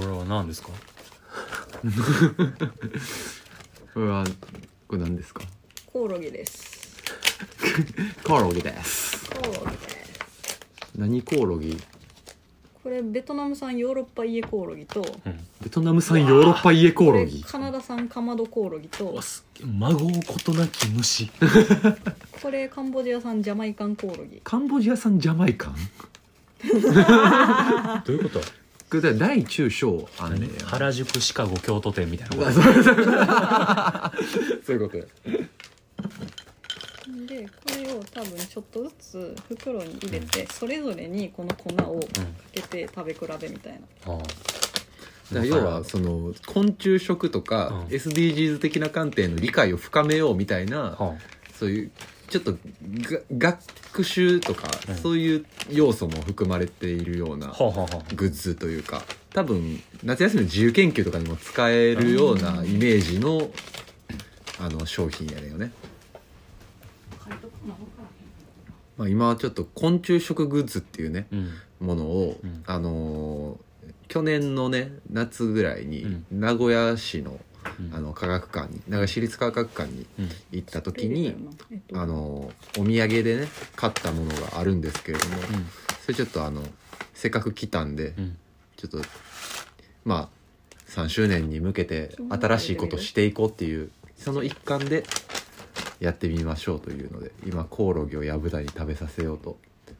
これは何ですか？これはこれ何ですか？コオロギです。コオロギです。コオロギです。何コオロギ？これベトナム産ヨーロッパイエコオロギとうん。ベトナム産ヨーロッパイエコオロギ。これカナダ産カマドコオロギとわす孫うことなき虫。これカンボジア産ジャマイカンコオロギ。カンボジア産ジャマイカン？どういうこと？これ大中小あんねん原宿シカゴ京都店みたいなこと。あ そういうことよでこれを多分ちょっとずつ袋に入れて、それぞれにこの粉をかけて食べ比べみたいな、あだから要はその昆虫食とかうん。SDGs 的な観点の理解を深めようみたいなあはそういうちょっとが学習とかうん。そういう要素も含まれているようなグッズというか多分夏休みの自由研究とかにも使えるようなイメージのあの商品やねんよね、まあ、今はちょっと昆虫食グッズっていうねうん。ものを、うん。あのー去年のね夏ぐらいにうん。名古屋市のうんあの科学館に名古屋市立科学館にうん。行った時にえっと。あのーお土産でね買ったものがあるんですけれども、うん。それちょっとあのせっかく来たんで、うん。ちょっとまあ3周年に向けて新しいことしていこうっていうその一環でやってみましょうというので今コオロギをヤブダに食べさせようと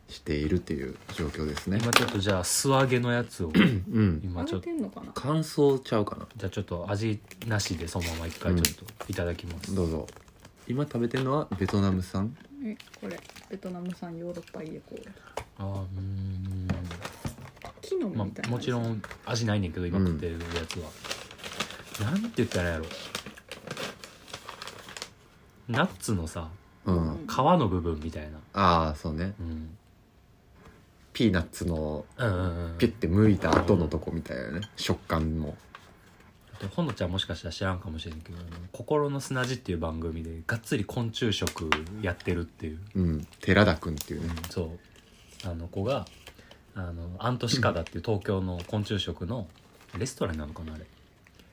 しているっていう状況ですね。今ちょっとじゃあ素揚げのやつをうん。今ちょっと揚げてんのかな乾燥ちゃうかな。じゃあちょっと味なしでそのまま一回ちょっといただきます、どうぞ。今食べてるのはベトナム産？えこれ。ベトナム産ヨーロッパイエコオロギあーうーん。木の実まみたいな、あ、もちろん味ないねんけど今食ってるやつは、なんて言ったらやろナッツのさうん、皮の部分みたいな、ああそうね。うん、ピーナッツのピュッて剥いた後のとこみたいなね。食感も。でほのちゃんもしかしたら知らんかもしれんけど「あの心の砂地」っていう番組でがっつり昆虫食やってるっていう、うん。寺田君っていうね。そう。あの子があのアントシカダっていう東京の昆虫食のレストランなのかなあれ。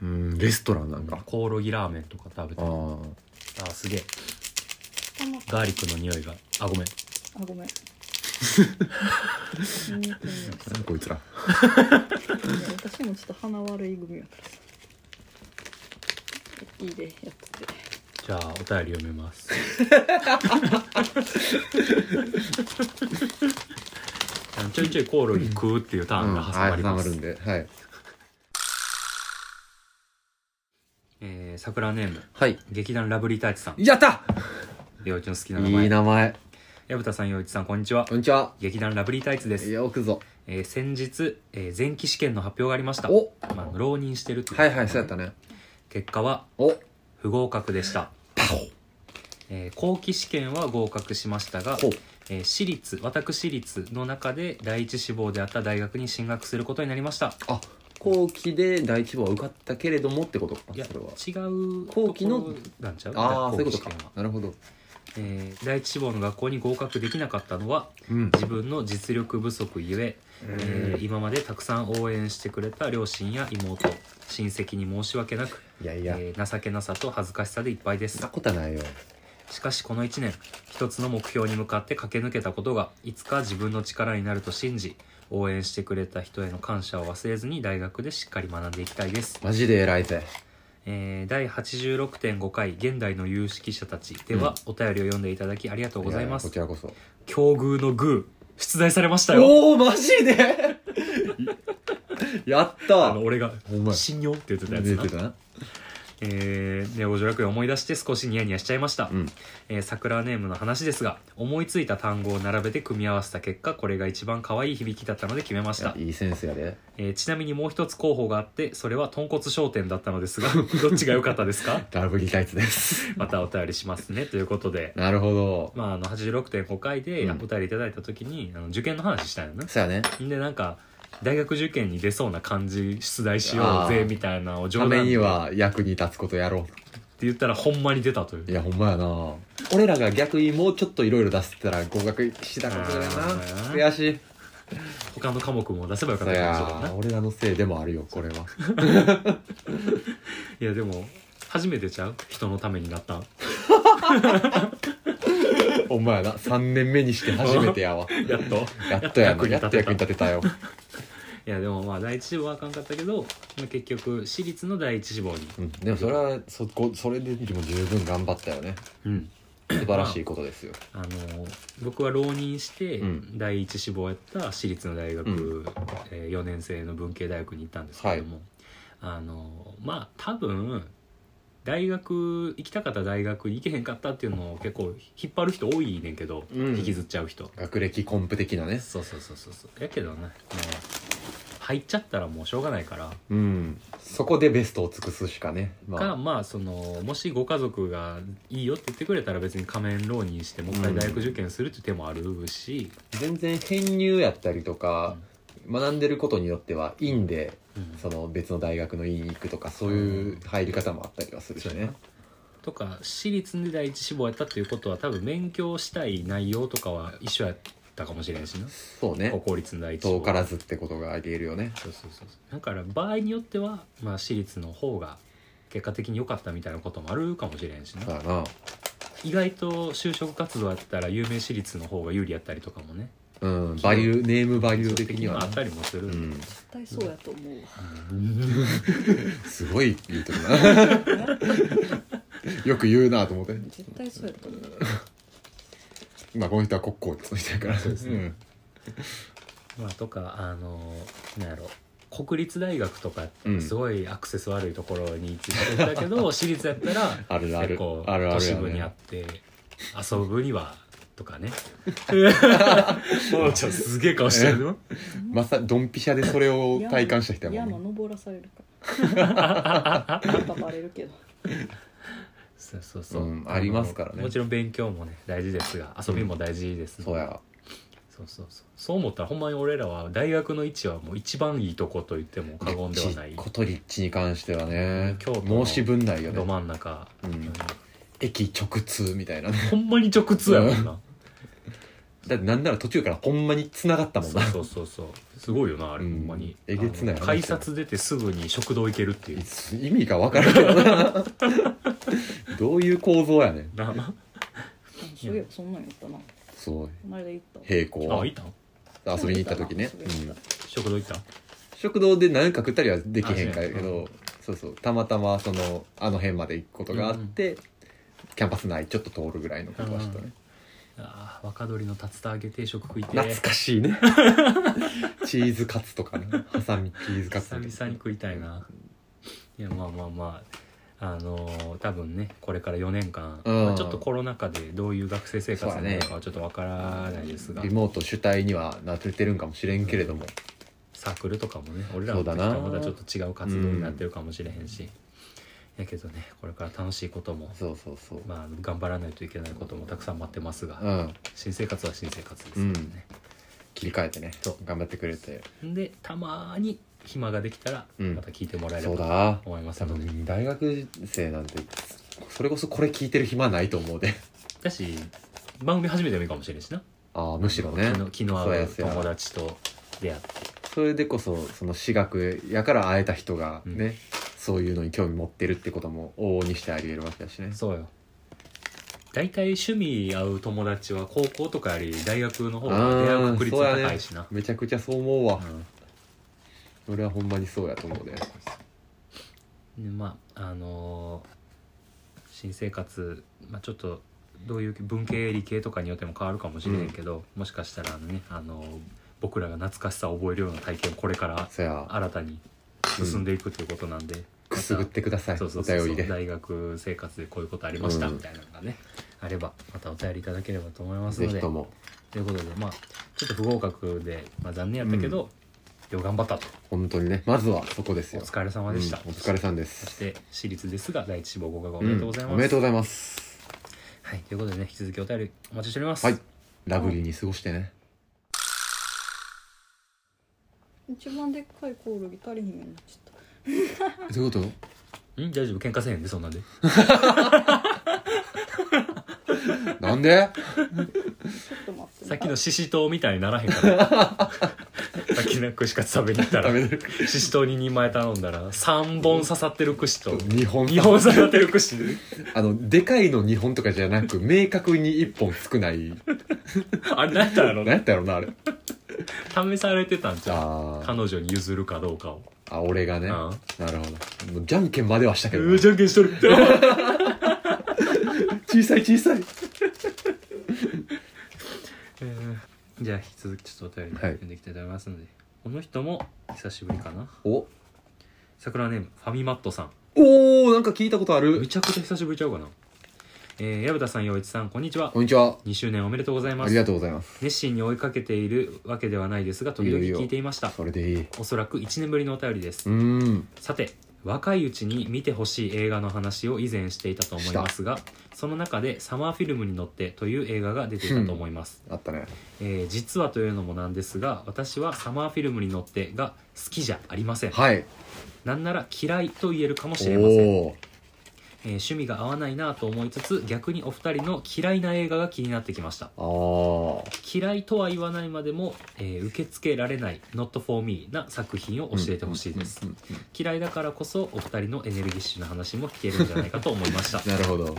うんレストランなんか。コオロギラーメンとか食べてあるああすげえ。頭ガーリックの匂いが。あごめん。あごめんニンニクの匂いすなんこいつら。私もちょっと鼻悪い組やから。さいいでやってて。じゃあお便り読みます。ちょいちょいコオロギ食うっていうターンが挟まりはます、い挟まるんではい。えー、桜ネーム。はい。劇団ラブリータイツさん。やった！陽一の好きな名前。いい名前矢蓋さん陽一さんこんにちは。こんにちは。劇団ラブリータイツです、よくぞ。えー先日、えー前期試験の発表がありました。お。まあ、浪人してるっはいはいそうやったね。結果はお。不合格でした、パえー後期試験は合格しましたがえー私立私立の中で第一志望であった大学に進学することになりました。あ後期で第一部は受かったけれどもってことかいやそれは。違う後期のなんちゃう？ああそういうことか。なるほどえー第一志望の学校に合格できなかったのはうん。自分の実力不足ゆええー今までたくさん応援してくれた両親や妹親戚に申し訳なく、いやいや。えー情けなさと恥ずかしさでいっぱいです。そんなことはないよ。しかしこの1年一つの目標に向かって駆け抜けたことがいつか自分の力になると信じ応援してくれた人への感謝を忘れずに大学でしっかり学んでいきたいです、マジで偉いぜえー第86.5回現代の有識者たち。では、お便りを読んでいただきありがとうございます。やこちらこそ。境遇のグー出題されましたよ。おおマジで？やったあの俺が信用って言ってたやつな。出てたなえー、ネオ女楽園を思い出して少しニヤニヤしちゃいました、うん。えー、桜ネームの話ですが思いついた単語を並べて組み合わせた結果これが一番可愛い響きだったので決めました。いや、いいセンスやで。えーちなみにもう一つ候補があってそれは豚骨商店だったのですが どっちが良かったですか？ラブリータイツです。またお便りしますね。ということで。なるほど。まあ、あの86.5回でうんお便りいただいた時に、あの受験の話したんよね。そうやね。でなんか大学受験に出そうな感じ出題しようぜみたいなのをために冗談でっては役に立つことやろ言ったらほんまに出たという。ういやほんまやな。俺らが逆にもうちょっといろいろ出せたら合格したことやな。あー。悔しい。他の科目も出せばよかっそたかもしれないな。や俺らのせいでもあるよこれは。いやでも初めてちゃう？人のためになった？ん お前な3年目にして初めてやわ。やっと。やっとやっと役に立てたよいやでもまあ第一志望はあかんかったけど、まあ、結局私立の第一志望に。うん。でもそれはそこそれでも十分頑張ったよね。うん。素晴らしいことですよ。あの僕は浪人してうん。第一志望やった私立の大学、うえ4年生の文系大学に行ったんですけども、あのまあ多分大学行きたかった大学に行けへんかったっていうのを結構引っ張る人多いねんけど、うん。引きずっちゃう人。学歴コンプ的なね。そうそうそうそう。そうやけどね。もう入っちゃったらもうしょうがないから。うん。そこでベストを尽くすしかね。まかあまあそのもしご家族がいいよって言ってくれたら別に仮面浪人してもう一回大学受験するっていう手もあるし、全然編入やったりとか、学んでることによっては院でうん。その別の大学の院に行くとかそういう入り方もあったりはするしね。とか私立で第一志望やったっていうことは多分勉強したい内容とかは一緒やったかもしれんしな。そうね。国公立の第一。遠からずってことがありえるよね。そうそうそうそう。だから場合によっては、まあ、私立の方が結果的に良かったみたいなこともあるかもしれんしな。そうやな。意外と就職活動やったら有名私立の方が有利やったりとかもね。うんバリューネームバリュー的にはね。あったりもする、うん。絶対そうやと思うわ。すごい言うとるな。よく言うなと思って。絶対そうやと思うまあこの人は国公立の人やからそうですね。まあ、とかあのなんやろ。国立大学とかすごいアクセス悪いところについてたけど、私立やったらあるある。結構あるある都市部にあって遊ぶにはとかね。もうちょっとすげえ顔してるよまさドンピシャでそれを体感した人やも山んね。登らされるから。やっぱバレるけどそうそうそう、うんありますからね。のもちろん勉強もね大事ですが遊びも大事ですそうや。そうそうそう。そう思ったらほんまに俺らは大学の位置はもう一番いいとこと言っても過言ではない。コトリッチに関してはね。京都の申し分ないよどね真ん中、うん。駅直通みたいなね。ほんまに直通やもんな。だってなんなら途中からほんまに繋がったもんな。そうそうそうそう。すごいよなあれ、うん。ほんまに。えげつない話あの改札出てすぐに食堂行けるっていう。意味が分からんけどな どういう構造やねん。な。そういえばそんなんやったな。こそう。の間行った。わ平行。あいたん遊びに行った時ね、うん。食堂行った？ん食堂で何か食ったりはできへんかやけあそうやどそうそう。たまたまそのあの辺まで行くことがあって、キャンパス内ちょっと通るぐらいのことはしたね。ああ若鶏の竜田揚げ定食食いて懐かしいね。チーズカツとかね。ハサミチーズカツ久々に食いたいな。いやまあまあまああのー多分ねこれから4年間、うん。まあちょっとコロナ禍でどういう学生生活になるかはちょっとわからないですが、リモート主体にはなってるんかもしれんけれども、サークルとかもね俺らの時とはまたちょっと違う活動になってるかもしれへんし、やけどねこれから楽しいこともそうそうそう、まあ頑張らないといけないこともたくさん待ってますが、うん。新生活は新生活ですからね、切り替えてね頑張ってくれて。でたまーに暇ができたらうん。また聞いてもらえれうだ。と思います多ので、分大学生なんてそれこそこれ聞いてる暇ないと思うで。だし番組初めてもいいかもしれんしな。ああむしろね。気の気の合うそうやそうや。友達と出会って。それでこそその私学やから会えた人がね、うん。そういうのに興味持ってるってことも往々にしてありえるわけだしね。そうよ。大体趣味合う友達は高校とかより大学の方が出会う確率が高いしな、めちゃくちゃそう思うわ、うん俺はほんまにそうやと思うで。でまああのー新生活、まあ、ちょっとどういう文系理系とかによっても変わるかもしれへんけど、もしかしたらあのね、あのー僕らが懐かしさを覚えるような体験をこれからそや。新たに進んでいくということなんで、くすぐってください、そうそうそうお便りで大学生活でこういうことありましたうん。みたいなのがね、あればまたお便りいただければと思いますので。ぜひとも。ということでまあちょっと不合格で、まあ、残念やったけど、よう頑張ったと。本当にね。まずはそこですよ。お疲れ様でした、うんお疲れさんでそしすて私立ですが第一志望合格おめでとうございます、んおめでとうございます。はいということでね引き続きお便りお待ちしております。はい。ラブリーに過ごしてね。一番でっかいコオロギ足りひんようになっちゃった。どういうこと？ん大丈夫。喧嘩せへんでそんなんで なんで？ちょっと待ってさっきのししとうみたいにならへんから さっきの串カツ食べに行ったら。ししとうに2枚頼んだら3本刺さってる串と。2本2本刺さってる串。あのでかいの2本とかじゃなく明確に1本少ない。あれ何やったんやろ？何やったやろなあれ。試されてたんじゃんあー。彼女に譲るかどうかを。あ俺がね。うん。なるほど。じゃんけんまではしたけどなうーじゃんけんしとる小さい小さい。えーじゃあ引き続きちょっとお便りはい。読んでいきたいと思いますので、この人も久しぶりかな？お。桜ネームファミマットさん。おーなんか聞いたことある。めちゃくちゃ久しぶりちゃうかな？えー、矢蓋さん陽一さんこんにちは。こんにちは。2周年おめでとうございます。ありがとうございます。熱心に追いかけているわけではないですが時々いいよいいよ聞いていました。それでいい。おそらく1年ぶりのお便りです。うーん。さて若いうちに見てほしい映画の話を以前していたと思いますがその中で「サマーフィルムに乗って」という映画が出ていたと思います、あったね。えー実はというのもなんですが私は「サマーフィルムに乗って」が好きじゃありません。はい。なんなら嫌いと言えるかもしれません、えー趣味が合わないなと思いつつ逆にお二人の嫌いな映画が気になってきました。嫌いとは言わないまでも、えー受け付けられない「not for me」な作品を教えてほしいです。嫌いだからこそお二人のエネルギッシュな話も聞けるんじゃないかと思いました、なるほど。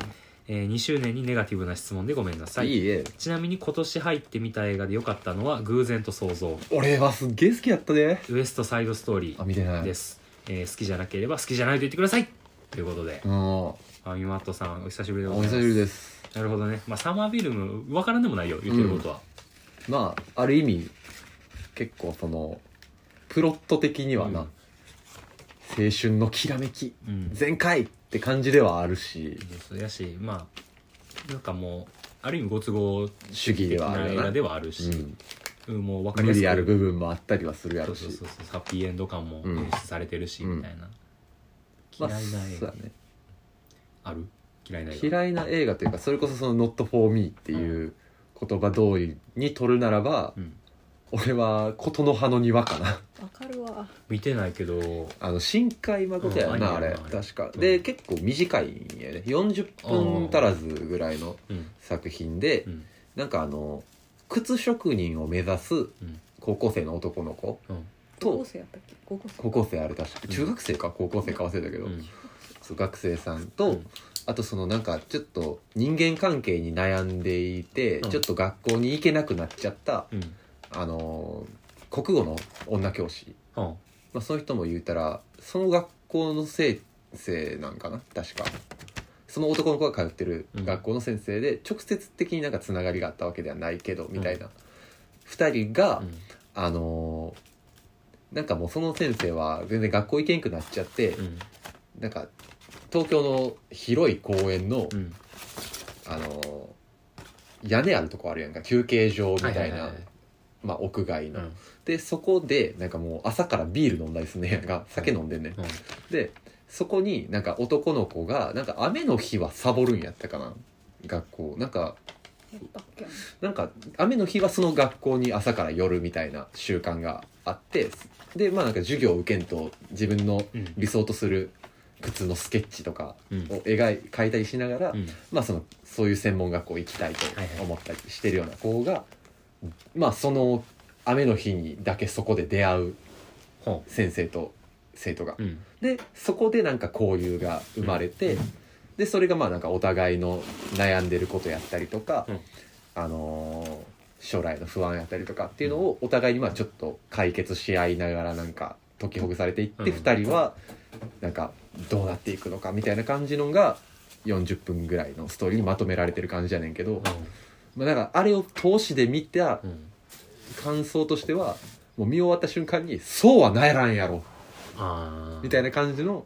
え2周年にネガティブな質問でごめんなさい。いいえ。ちなみに今年入ってみた映画で良かったのは「偶然と想像。俺はすっげえ好きやったね」ウエストサイドストーリあ見てない。ーです、えー好きじゃなければ好きじゃないと言ってくださいということで。うん。おファミマットさんお久しぶりでございます。久しぶりです。なるほどね、まあ、サマーフィルム分からんでもないよ言ってることは、まあある意味結構そのプロット的にはな、うん。青春のきらめきうん。全開って感じではあるし。そうやしまあなんかもうある意味ご都合主義ではあるよな。ではあるし、うん。うんもう分かりやす理ある部分もあったりはするやろし。そうそうそうそうハッピーエンド感もうん。演出されてるし、うんみたいな。まあ嫌いな映画そうだね。ある？嫌いな映画？嫌いな映画というかそれこそその「not for me」っていう言葉通りに取るならば、うん。俺は琴の葉の庭かな。わかるわ。見てないけど。あの深海誠やうんな、あれ。確か、うん。で結構短いんやね。40分足らずぐらいのうん作品で、うん。なんかあの靴職人を目指すうん。高校生の男の子うん高校と生やったっけ？高校生高校生あれ確か。うん。中学生か？高校生か忘れたけど、うん。そう学生さんと、うん。あとそのなんかちょっと人間関係に悩んでいて、うん。ちょっと学校に行けなくなっちゃったうん。あのー国語の女教師、うん。まあ、そういう人も言うたらその学校の先生なんかな？確か。その男の子が通ってる学校の先生で、直接的になんかつながりがあったわけではないけどみたいな、二人が、うん。あのーなんかもうその先生は全然学校行けんくなっちゃって、うん。なんか東京の広い公園の、うん。あのー屋根あるとこあるやんか休憩所みたいな、はいはいはい。まあ、屋外の、うん。でそこでなんかもう朝からビール飲んだりすんねやんか酒飲んでんねん、うん。でそこになんか男の子がなんか雨の日はサボるんやったかな学校。なんかななんか雨の日はその学校に朝から寄るみたいな習慣があってでまあなんか授業を受けんと自分のうん。理想とする靴のスケッチとかうん。を描い描いたりしながら、うん。まあそのそういう専門学校行きたいとはいはい思ったりしてるような子が、まあその雨の日にだけそこで出会うほ先生と生徒が。う。うん。でそこでなんか交流が生まれて、うんでそれがまあなんかお互いの悩んでることやったりとか、うん。あのー将来の不安やったりとかっていうのをお互いにまあちょっと解決し合いながらなんか解きほぐされていって、うん。二人はなんかどうなっていくのかみたいな感じのが40分ぐらいのストーリーにまとめられてる感じやねんけど、まあ、だからあれを通しで見たうん。うん感想としてはもう見終わった瞬間にそうはならんやろ。みたいな感じの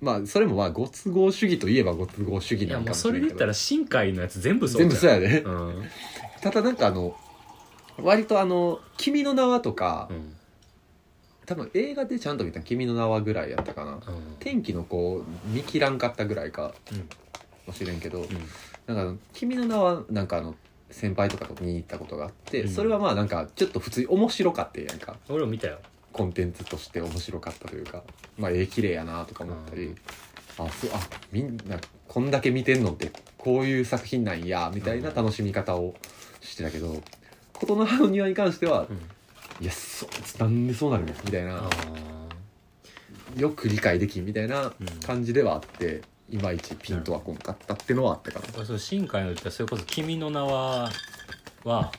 まあそれもまあご都合主義といえばご都合主義いやもかもしそれで言ったら新海のやつ全部そう全部そうややで、うん。ただなんかあの割とあの「君の名は」とか、うん多分映画でちゃんと見た「君の名は」ぐらいやったかな。うん。天気の子見切らんかったぐらいかうん。もしれんけど、うん。なんかあの「君の名は」なんかあの先輩とかと見に行ったことがあって、うん。それはまあなんかちょっと普通に面白かったやんか。俺も見たよコンテンツとして面白かったというかまあ絵綺麗やなとか思ったり、うん。あそうあみんなこんだけ見てんのってこういう作品なんやみたいな楽しみ方をしてたけど琴ノ葉の庭に関しては、うん。いやそうなんでそうなるのみたいなあよく理解できんみたいなうん。感じではあって、いまいちピンとはこんかったってのはあったかな、あそう新海の言ったそれこそ「君の名は」は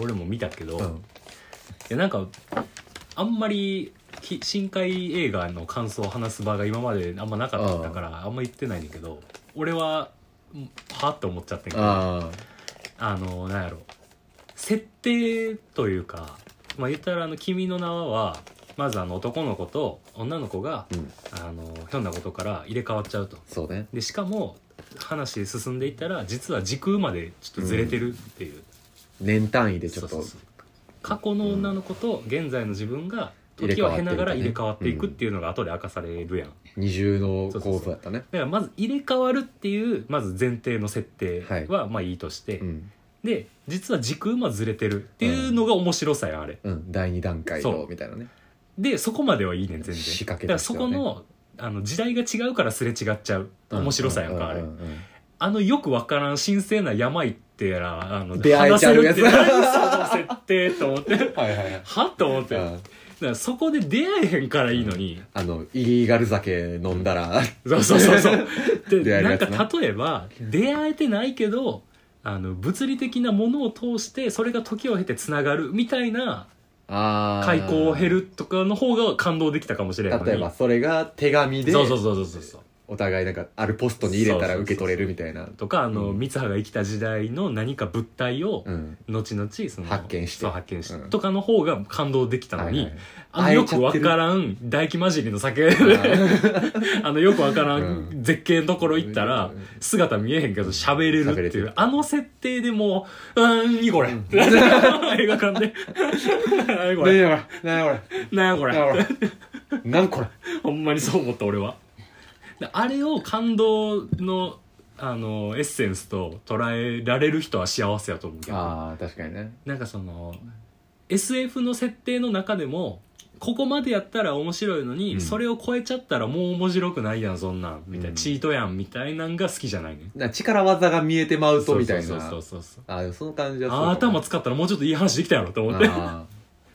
俺も見たけど、いうん。やなんかあんまりき深海映画の感想を話す場が今まであんまなかったからあんま言ってないんだけど俺はんはって思っちゃってんけどああ。のなんやろ。設定というかまあ言ったらあの「君の名は」はまずあの男の子と女の子があうん。あのひょんなことから入れ替わっちゃうと。そうね。でしかも話進んでいったら実は時空までちょっとずれてるっていう、年単位でちょっとそうそうそう過去の女の子と現在の自分が時を経ながら入れ替わっていくうんっていうのが後で明かされるやん。だ二重の構造だったね。からまず入れ替わるっていうまず前提の設定はまあいいとして、うん、で実は時空もずれてるっていうのが面白さやあれ。うん、第二段階そうのみたいなね。でそこまではいいねん全然。仕掛けだからとしてはねそこのあの時代が違うからすれ違っちゃう。面白さやんかあれうううんあのよくわからん神聖な山行ってやらあの出会えちゃうやつ。話せるって 何その設定と思って。はいはいはい。はと思って。だうんからそこで出会えへんからいいのに、あのイリーガル酒飲んだら。そうそうそうそう。でな。んか例えば出会えてないけどあの物理的なものを通してそれが時を経てつながるみたいな開口を経るとかの方が感動できたかもしれない例えばそれが手紙でそうそうそうそうそうお互いなんかあるポストに入れたら受け取れるみたいな。とかあの、うん。三葉が生きた時代の何か物体をうん。後々その発見して。発見して、うん。とかの方が感動できたのに、はいはいあのよくわからん唾液混じりの酒。であのよくわからうん。ん絶景のところ行ったらうん。姿見えへんけど喋れるっていうあの設定でもう「うーん何これ」映画館で「何これ。何やこれ。何やこれ。何やこれ」何やこれ。ほんまにそう思った俺は。であれを感動のあのエッセンスと捉えられる人は幸せやと思うけどああ確かにね。なんかその SF の設定の中でもここまでやったら面白いのに、うん。それを超えちゃったらもう面白くないやんそんなんみたいな、うん。チートやんみたいなんが好きじゃないね。な力技が見えてまうとみたいそうなそうそうそうあーでもその感じはそうあー頭使ったらもうちょっといい話できたやろと思って。あ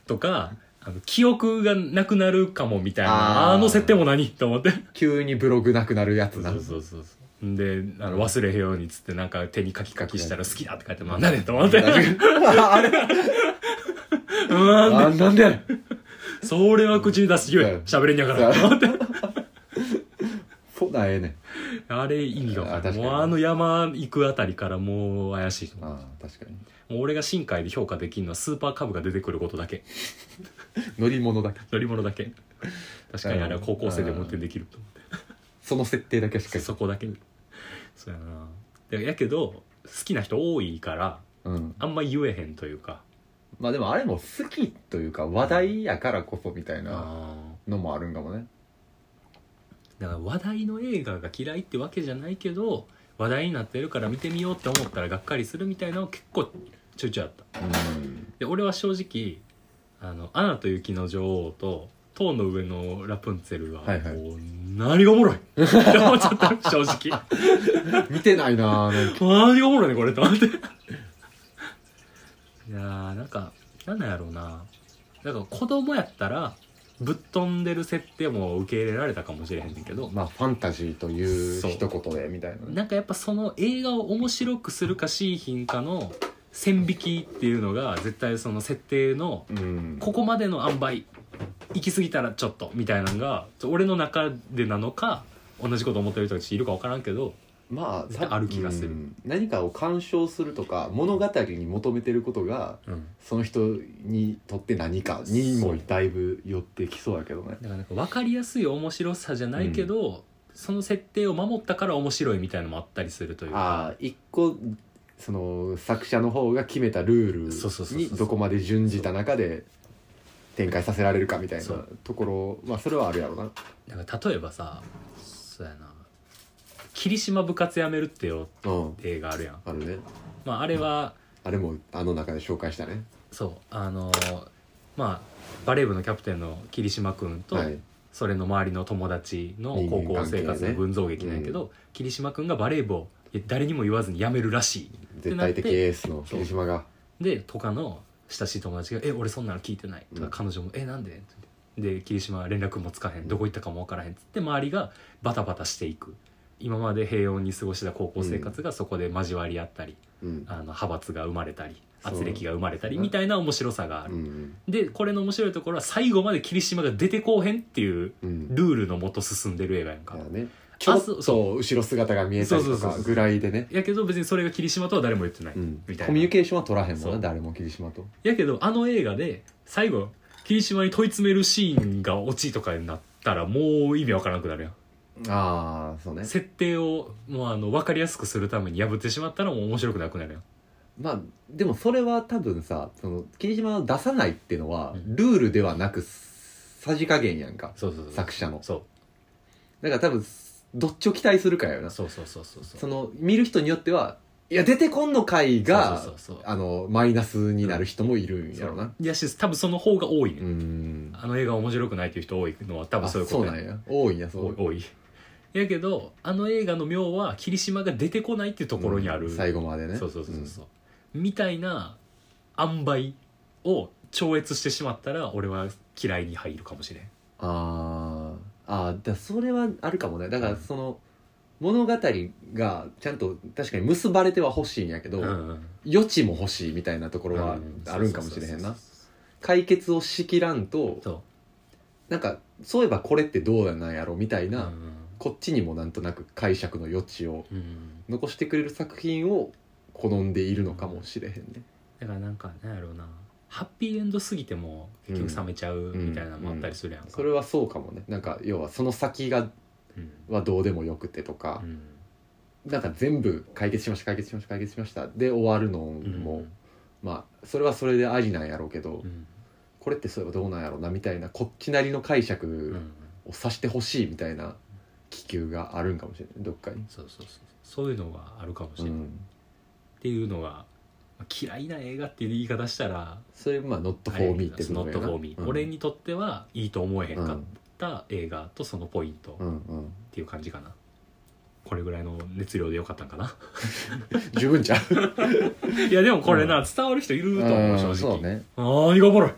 とかあの記憶がなくなるかもみたいなあー。あの設定も何と思って。ー急にブログなくなるやつなそうそうそうそう。であの忘れへんようにっつってなんか手に書き書きしたら好きだって書いてなんだねんと思って。あれうん。なんあなんでやねん。でそれは口に出して言え喋れんやからと思って。そんなんええねん。あれ意味が分かあ確かに。るもうあの山行くあたりからもう怪しいもああ確かに。う俺が深海で評価できるのはスーパーカブが出てくることだけ 乗り物だけ。乗り物だけ。確かにあれは高校生でも運転できると思って。その設定だけしっか。り そこだけ。そうやな。でやけど好きな人多いからうん。あんま言えへんというか。まあでもあれも好きというか話題やからこそみたいなあのもあるんかもね。ーだから話題の映画が嫌いってわけじゃないけど話題になってるから見てみようって思ったらがっかりするみたいなの結構ちょいちょいあった。うん。で俺は正直「あのアナと雪の女王」と「塔の上のラプンツェル」ははいはい。もう何がおもろい。っ て思っちゃった正直。見てないなぁなんか。何がおもろいねこれと思って。いやーなんかなんなんやろうな。だから子供やったらぶっ飛んでる設定も受け入れられたかもしれへんねんけど、まあファンタジーというそう一言でみたいなね。なんかやっぱその映画を面白くするかしいひんかの線引きっていうのが絶対その設定のうん。ここまでの塩梅行き過ぎたらちょっとみたいなのが俺の中でなのか同じこと思ってる人たちいるか分からんけどまあある気がする。うん。何かを鑑賞するとか物語に求めてることがうん。その人にとって何かにもだいぶ寄ってきそうやけどね。だからなんか分かりやすい面白さじゃないけど、その設定を守ったから面白いみたいなのもあったりするというあか。あ一個その作者の方が決めたルールにどこまで準じた中で展開させられるかみたいなところまあそれはあるやろな。だから例えばさそうやな「霧島部活やめるってよ」うん。って映画あるやん、あるね。まあ、あれはあれもあの中で紹介したね。そう。あのまあバレー部のキャプテンの霧島君と、はい。それの周りの友達の高校生活の群像劇なんやけど、霧島君がバレー部をいや誰にも言わずに辞めるらしい。絶対的エースの霧島が。でとかの親しい友達が「え俺そんなの聞いてない」とか、うん。彼女も「えなんで?」って言って。で霧島は連絡もつかへん。どこ行ったかも分からへんっつって。周りがバタバタしていく。今まで平穏に過ごした高校生活がそこで交わり合ったり、うん。あの派閥が生まれたりそう。圧力が生まれたりみたいな面白さがある、うん。でこれの面白いところは最後まで霧島が出てこうへんっていううん。ルールのもと進んでる映画やんか、だよねちょっそうと後ろ姿が見えたりとかぐらいでね。やけど別にそれが霧島とは誰も言ってない、うん。みたいな。コミュニケーションは取らへんもんな誰も霧島と。やけどあの映画で最後霧島に問い詰めるシーンがオチとかになったらもう意味わからなくなるやん。ああそうね。設定をもうあの分かりやすくするために破ってしまったらもう面白くなくなるやん。まあでもそれは多分さその霧島を出さないっていうのは、うん。ルールではなくさじ加減やんか。そうそうそう。作者の。そう。だから多分どっちを期待するかよな。そうそうそうそうそう。その見る人によってはいや出てこんの回がそうそうそうそう。あのマイナスになる人もいるんやろな。いやし多分その方が多いね、うん。あの映画面白くないっていう人多いのは多分そういうことあそうなんや。多いんやそう多い多い。やけどあの映画の妙は霧島が出てこないっていうところにある、うん最後までね。そうそうそうそう、みたいな塩梅を超越してしまったら俺は嫌いに入るかもしれん。あーあーだそれはあるかもね。だからその物語がちゃんと確かに結ばれては欲しいんやけど、余地も欲しいみたいなところはあるんかもしれへんな。解決をしきらんとなんかそういえばこれってどうなんやろみたいな、うんこっちにもなんとなく解釈の余地をうん。残してくれる作品を好んでいるのかもしれへんね、だからなんかなんやろうなハッピーエンドすぎても結局冷めちゃうみたいなのもあったりするやんか、それはそうかもね。なんか要はその先がうん。はどうでもよくてとかう、ん。なんか全部解決しました解決しました解決しましたで終わるのも、まあそれはそれでありなんやろうけど、うん。これってそういえばどうなんやろうなみたいなこっちなりの解うん。釈をさしてほしいみたいな気球があるんかもしれないどっかに、そうそうそうそう。いうのがあるかもしれない、っうん、ていうのがまあ嫌いな映画っていう言い方したらそれまあ「not for me」って not for me、俺にとってはいいと思えへんかった映画とそのポイント。っていう感じかな、これぐらいの熱量でよかったんかな。十分じゃん いやでもこれな、伝わる人いると思う正直。そうね。ああいがぼろ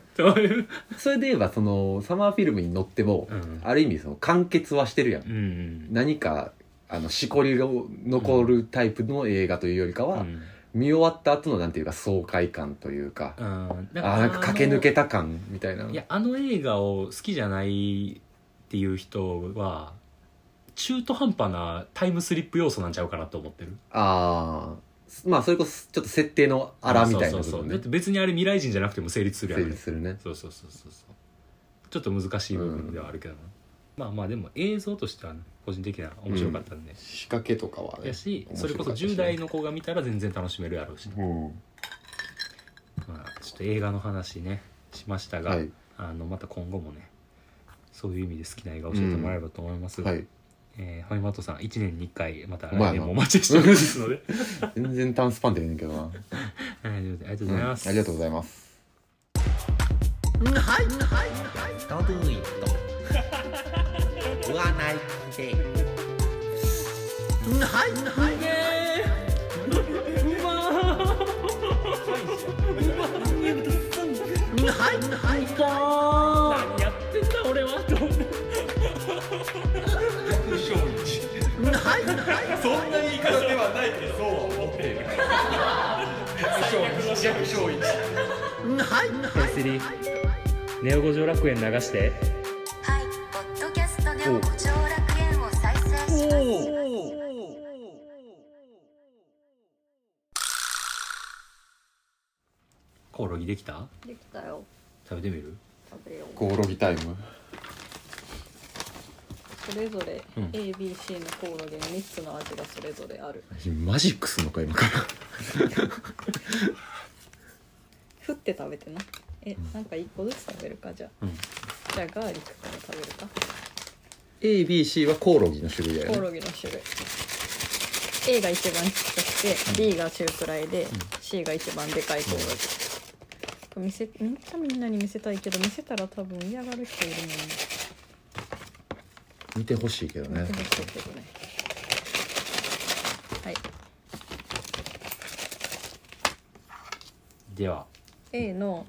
それで言えばそのサマーフィルムにのっても、うん。ある意味その完結はしてるやん、うん何かあのしこりが残るタイプの映画というよりかは、うん見終わった後のなんていうか爽快感というか、うん。あーなんか駆け抜けた感みたいな。いやあの映画を好きじゃないっていう人は中途半端なタイムスリップ要素なんちゃうかなと思ってる。ああまあそれこそちょっと設定の荒みたいな部そうそう別にあれ未来人じゃなくても成立するやん。成立するね。そうそうそうそうそう。ちょっと難しい部分ではあるけどな、まあまあでも映像としてはね個人的には面白かったんで、仕掛けとかはねやし面それこそ白かったしね。10代の子が見たら全然楽しめるやろうし、うん。まあ、ちょっと映画の話ねしましたが、はい。あのまた今後もねそういう意味で好きな映画を教えてもらえればと思いますが、はい。えーファミマットさん1年に1回また来年もお待ちしておりますので。全然短スパンでええねんけどな、はいありがとうございます、うん。ありがとうございます。はいとどい。と言わないで。はい。はい。はい。はい。何やってんだ俺はと思ってはい。はい。ヘイスリネオ五条楽園流してコオロギできた？できたよ。食べてみる？食べよう。コオロギタイム。それぞれうん。ABC のコオロギの3つの味がそれぞれある。マジックすんのか今。か ら振って食べてな。えなんか1個ずつ食べるか？じゃあ。うん。じゃあガーリックから食べるか ABC はコオロギの種類だよコオロギの種類。A が一番ちっちゃくて B が中くらいで、C が一番でかいコオロギ、これ見せめっちゃみんなに見せたいけど見せたら多分嫌がる人いる見てほしいけどもんね。見てほしいけどね。はい。では。A の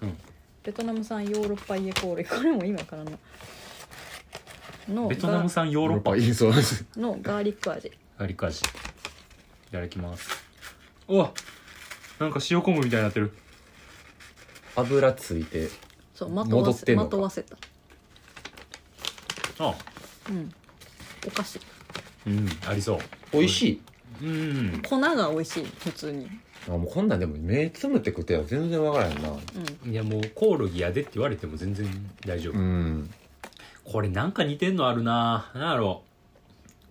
ベトナム産ヨーロッパイエコールこれも今からののベトナム産ヨーロッパ。いいそう。ですのガーリック味。ガーリック味。いただきます。うわなんか塩昆布みたいになってる。油ついてそうまと戻わせってんのか。まとわせた。あうん。お菓子。うんありそう。美味しい。うん。粉が美味しい普通に。あもうこんなんでも目つむって食っては全然わからへんな。うん。いやもうコオロギやでって言われても全然大丈夫、うんこれなんか似てんのあるな。なんやろ。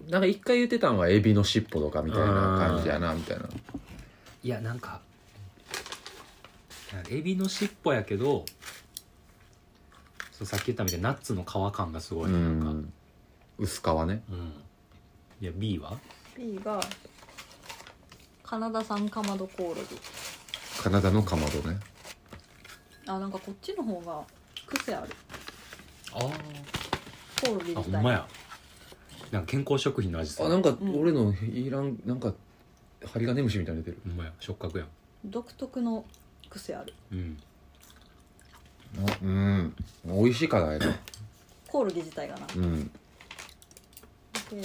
なんか一回言ってたんはエビの尻尾とかみたいな感じやなみたいな。いやなんかエビの尻尾やけどそうさっき言ったみたいにナッツの皮感がすごういなんか。うん、ん薄皮ね。いや B は？B がカナダ産かまどコオロギ。カナダのかまどね。あなんかこっちの方が癖ある。あコオロギあほんまや。なんか健康食品の味する。あなんかうん俺のいらんなんかハリガネムシみたいに出てる。ほんまや。触覚やん。独特の癖ある。うん。あうん。美味しいかないなコオロギ自体がな。でうん。最後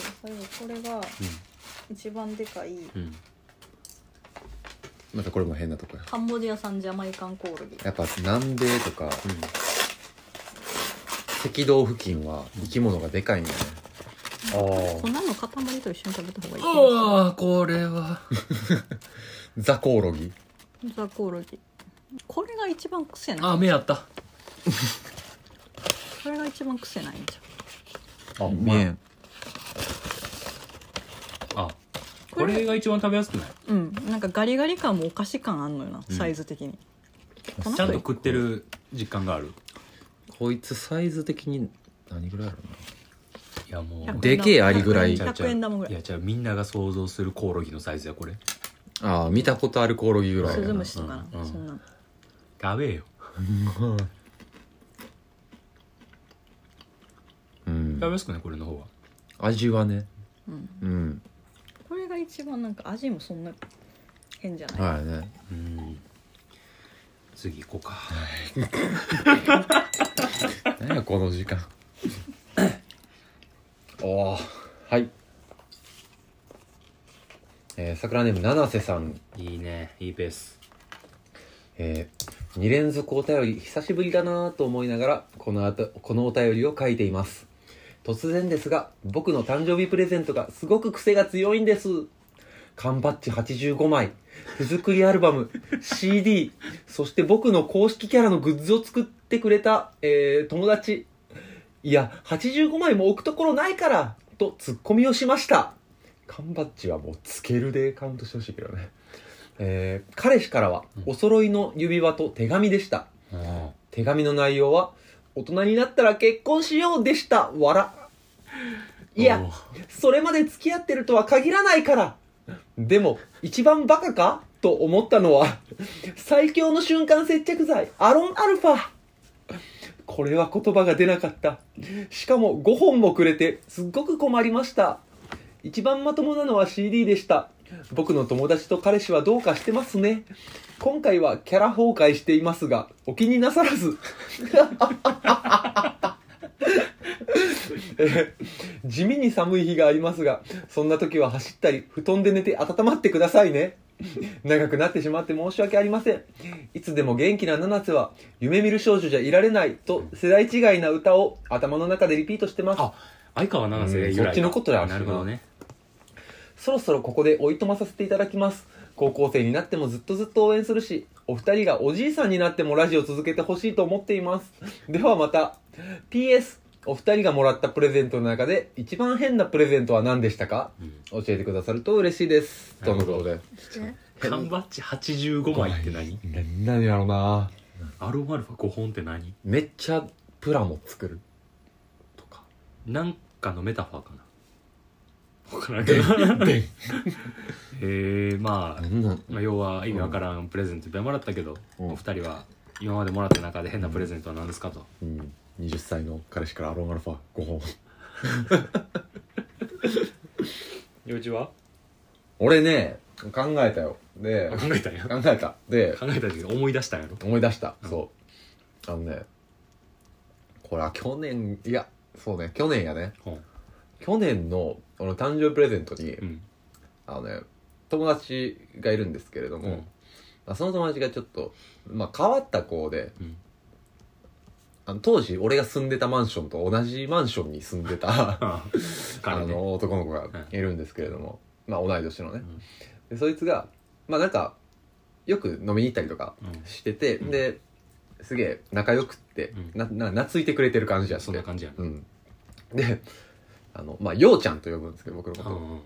これが一番でかいうん。うんまたこれも変なとこや。カンボジア産ジャマイカンコオロギやっぱ南米とか赤道付近は生き物がでかいんだね。あ粉の塊と一緒に食べた方がいいああこれは。ザコオロギ。ザコオロギ。これが一番癖ないあ目あった。これが一番癖ないんじあ見えんあ。これが一番食べやすくない？うん。なんかガリガリ感もお菓子感あんのよな、うん。サイズ的に。ちゃんと食ってる実感があるこいつサイズ的に何ぐらいあるいやも100うでけえアリぐらい。100 100円玉ぐらい。いやじゃあみんなが想像するコオロギのサイズやこれ。なああ見たことあるコオロギぐらいやな。スズムシとかな、うんうん。そんな。食べえよ。うん。食べやすくない？これの方は。味はね。うん。うん。これが一番なんか味もそんな変じゃない、はいね。うん次行こうか。何やこの時間。おおはい。えー、桜ネーム七瀬さん。いいねいいペース。えー、2連続お便り久しぶりだなぁと思いながらこのあとこのお便りを書いています。突然ですが僕の誕生日プレゼントがすごく癖が強いんです缶バッジ85枚手作りアルバム CD そして僕の公式キャラのグッズを作ってくれた、えー友達。いや85枚も置くところないからとツッコミをしました。缶バッジはもうつけるでカウントしてほしいけどね。えー彼氏からはお揃いの指輪と手紙でした、あ手紙の内容は大人になったら結婚しようでした。わらいやそれまで付き合ってるとは限らないからでも一番バカか？と思ったのは最強の瞬間接着剤アロンアルファ。これは言葉が出なかった。しかも5本もくれてすっごく困りました。一番まともなのは CD でした。僕の友達と彼氏はどうかしてますね。今回はキャラ崩壊していますがお気になさらず。え ー地味に寒い日がありますがそんな時は走ったり布団で寝て温まってくださいね。長くなってしまって申し訳ありません。いつでも元気な七瀬は夢見る少女じゃいられないと世代違いな歌を頭の中でリピートしてます。あ相川七瀬うん由そっちのことやなるほどね。そろそろここでおいとまさせていただきます。高校生になってもずっとずっと応援するしお二人がおじいさんになってもラジオ続けてほしいと思っています。ではまた PS お二人がもらったプレゼントの中で一番変なプレゼントは何でしたか？教えてくださると嬉しいです。とのことで。缶バッジ85枚って何？何やろな。アロンアルファ5本って何？めっちゃプラモ作るとか。なんかのメタファーかな分からんけどえー、まあまあ、要は意味わからんプレゼントいっぱいもらったけど、うん。お二人は今までもらった中で変なプレゼントは何ですかと、うん、20歳の彼氏からアロンアルファ5本。幼稚は？俺ね考えたよ。で考えたんや？考えた。で考えた時思い出したんやろ？思い出した、うん。そう。あのねこれは去年いやそうね去年やね。うん去年の俺の誕生日プレゼントに、うん。あのね友達がいるんですけれども、うん。まあ、その友達がちょっと、まあ、変わった子でうん。あの当時俺が住んでたマンションと同じマンションに住んでた ああ彼ね。の男の子がいるんですけれども、まあ同い年のね、でそいつがまあなんかよく飲みに行ったりとかうん。してて、うん。ですげえ仲良くって、うん。なな懐いてくれてる感じやって。そんな感じやなうん。であのまあようちゃんと呼ぶんですけど僕のこと、うん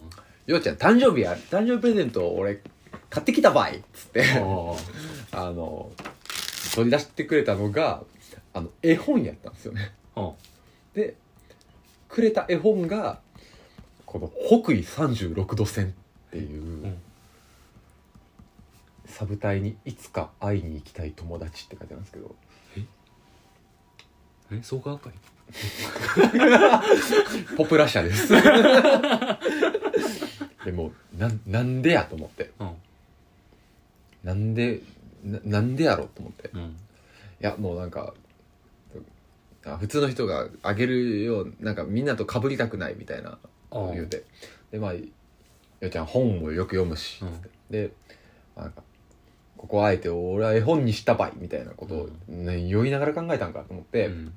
ようちゃん誕生日や誕生日プレゼントを俺買ってきたばいっつって。あの取り出してくれたのがあの絵本やったんですよね。う。んでくれた絵本がこの「北緯36度線」っていう、ん。サブタイに「いつか会いに行きたい友達」って書いてあるんですけど。え？創価学会？ポプラ社です。でもなんなんでやと思って。うん。なんでななんでやろと思って。うん。いやもうなんかあ普通の人があげるようなんかみんなと被りたくないみたいなあ言うて。でまあようちゃん本もよく読むし、うん。つって。でなんかここあえて俺は絵本にしたばいみたいなことを、ね酔いながら考えたんかと思って、うん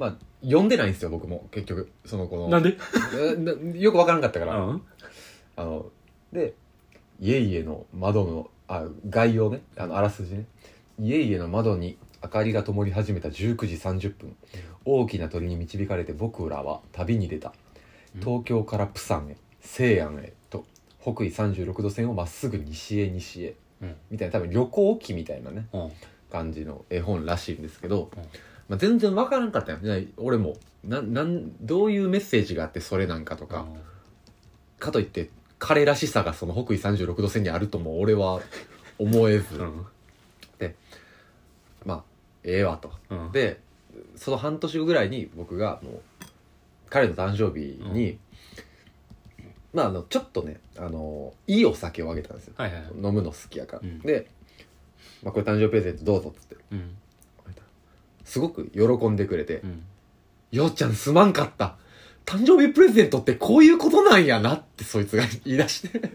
まあ読んでないんですよ僕も結局。その子の。なんで？え なよくわからんかったから、うん。あので家々の窓のあ概要ね。あのあらすじね。家々の窓に明かりが灯り始めた19時30分。大きな鳥に導かれて僕らは旅に出た。うん。東京からプサンへ西安へと北緯36度線をまっすぐ西へ西へ。うん。みたいな多分旅行記みたいなね。うん。感じの絵本らしいんですけど、うんまあ、全然わからんかったよ。ね俺も。ななんどういうメッセージがあってそれなんかとか、かといって彼らしさがその北緯36度線にあるとも俺は思えず、うん。まあええわと。うん。でその半年後ぐらいに僕がもう彼の誕生日に、まああのちょっとねあのいいお酒をあげたんですよ、はいはいはい。飲むの好きやから、うん。で、まあ、これ誕生日プレゼントどうぞっつって。うんすごく喜んでくれてうん「ようちゃんすまんかった。誕生日プレゼントってこういうことなんやな」ってそいつが言い出して。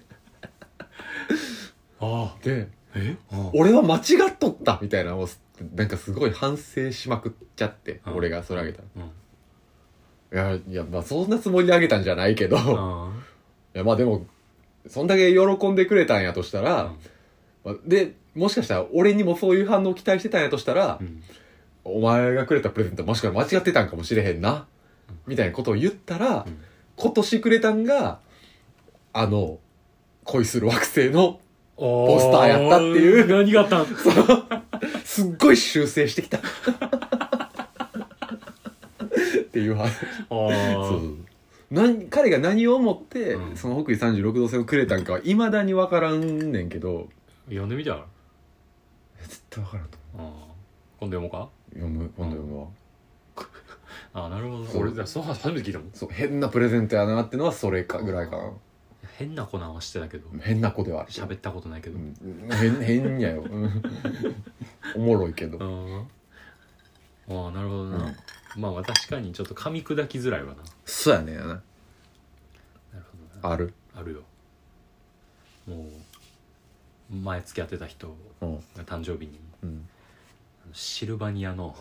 ああ。でえ？あ俺は間違っとったみたいなのをなんかすごい反省しまくっちゃって、うん。俺がそれあげたうん。らいやいやまあそんなつもりであげたんじゃないけど、いあ。やまあでもそんだけ喜んでくれたんやとしたら、まあでもしかしたら俺にもそういう反応を期待してたんやとしたら、うんお前がくれたプレゼントもしかしたら間違ってたんかもしれへんな、みたいなことを言ったら、うん今年くれたんがあの恋する惑星のポスターやったっていう。何があったん？すっごい修正してきた。っていう話。あそあう何彼が何を思って、うん。その北緯36度線をくれたんかはいまだに分からんねんけど。読んでみたら？絶対分からんとああ今度読もうか読む今度読むわ、ああなるほど。俺じゃあそう初めて聞いたもんそう変なプレゼントやなってのはそれかぐらいかな。変な子なんはしてたけど。変な子ではある。喋ったことないけど。うん。変変やよ。う んおもろいけど。うん。ああなるほどな、まあまあ確かにちょっと噛み砕きづらいわな。そうやねんな。なるほどな。ある？あるよ。もう前付き合ってた人うん。が誕生日に。うんシルバニアの。